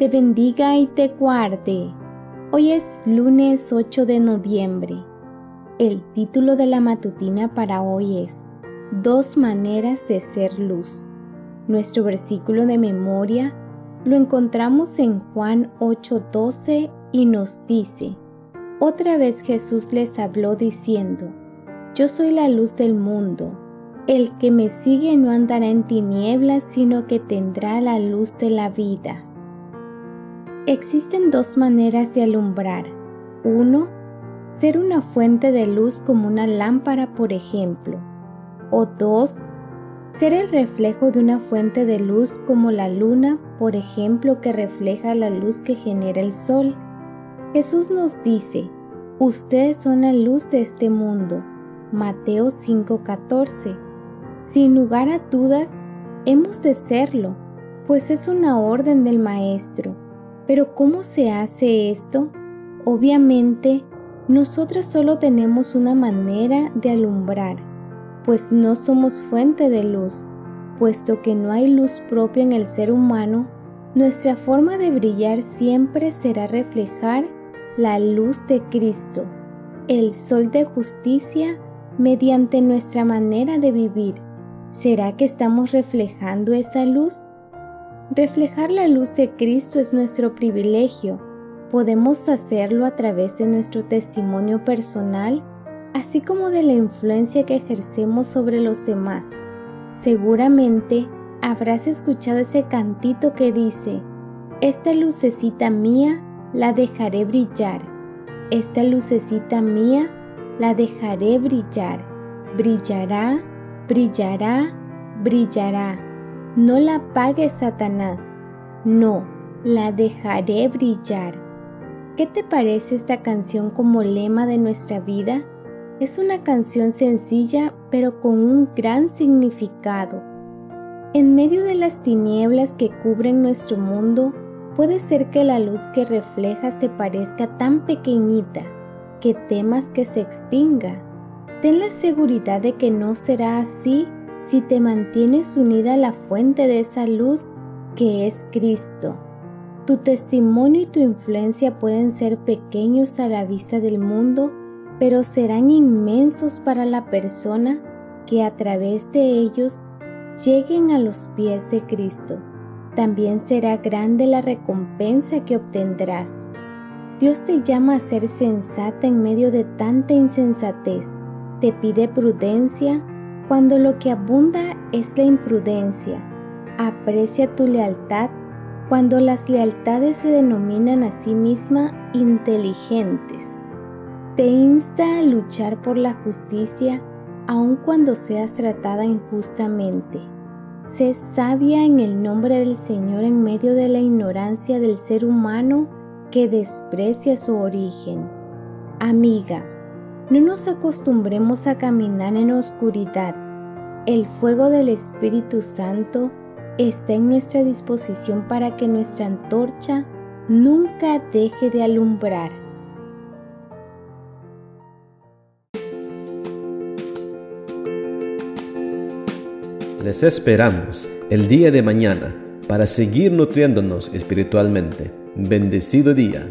te bendiga y te guarde. Hoy es lunes 8 de noviembre. El título de la matutina para hoy es Dos maneras de ser luz. Nuestro versículo de memoria lo encontramos en Juan 8:12 y nos dice, Otra vez Jesús les habló diciendo, Yo soy la luz del mundo. El que me sigue no andará en tinieblas, sino que tendrá la luz de la vida. Existen dos maneras de alumbrar. Uno, ser una fuente de luz como una lámpara, por ejemplo. O dos, ser el reflejo de una fuente de luz como la luna, por ejemplo, que refleja la luz que genera el sol. Jesús nos dice, ustedes son la luz de este mundo. Mateo 5:14. Sin lugar a dudas, hemos de serlo, pues es una orden del Maestro. Pero ¿cómo se hace esto? Obviamente, nosotros solo tenemos una manera de alumbrar, pues no somos fuente de luz. Puesto que no hay luz propia en el ser humano, nuestra forma de brillar siempre será reflejar la luz de Cristo, el sol de justicia, mediante nuestra manera de vivir. ¿Será que estamos reflejando esa luz? Reflejar la luz de Cristo es nuestro privilegio. Podemos hacerlo a través de nuestro testimonio personal, así como de la influencia que ejercemos sobre los demás. Seguramente habrás escuchado ese cantito que dice, esta lucecita mía la dejaré brillar, esta lucecita mía la dejaré brillar, brillará, brillará, brillará no la apagues, Satanás. No, la dejaré brillar. ¿Qué te parece esta canción como lema de nuestra vida? Es una canción sencilla, pero con un gran significado. En medio de las tinieblas que cubren nuestro mundo, puede ser que la luz que reflejas te parezca tan pequeñita que temas que se extinga. Ten la seguridad de que no será así si te mantienes unida a la fuente de esa luz que es Cristo. Tu testimonio y tu influencia pueden ser pequeños a la vista del mundo, pero serán inmensos para la persona que a través de ellos lleguen a los pies de Cristo. También será grande la recompensa que obtendrás. Dios te llama a ser sensata en medio de tanta insensatez. Te pide prudencia, cuando lo que abunda es la imprudencia. Aprecia tu lealtad cuando las lealtades se denominan a sí misma inteligentes. Te insta a luchar por la justicia aun cuando seas tratada injustamente. Sé sabia en el nombre del Señor en medio de la ignorancia del ser humano que desprecia su origen. Amiga, no nos acostumbremos a caminar en oscuridad. El fuego del Espíritu Santo está en nuestra disposición para que nuestra antorcha nunca deje de alumbrar. Les esperamos el día de mañana para seguir nutriéndonos espiritualmente. Bendecido día.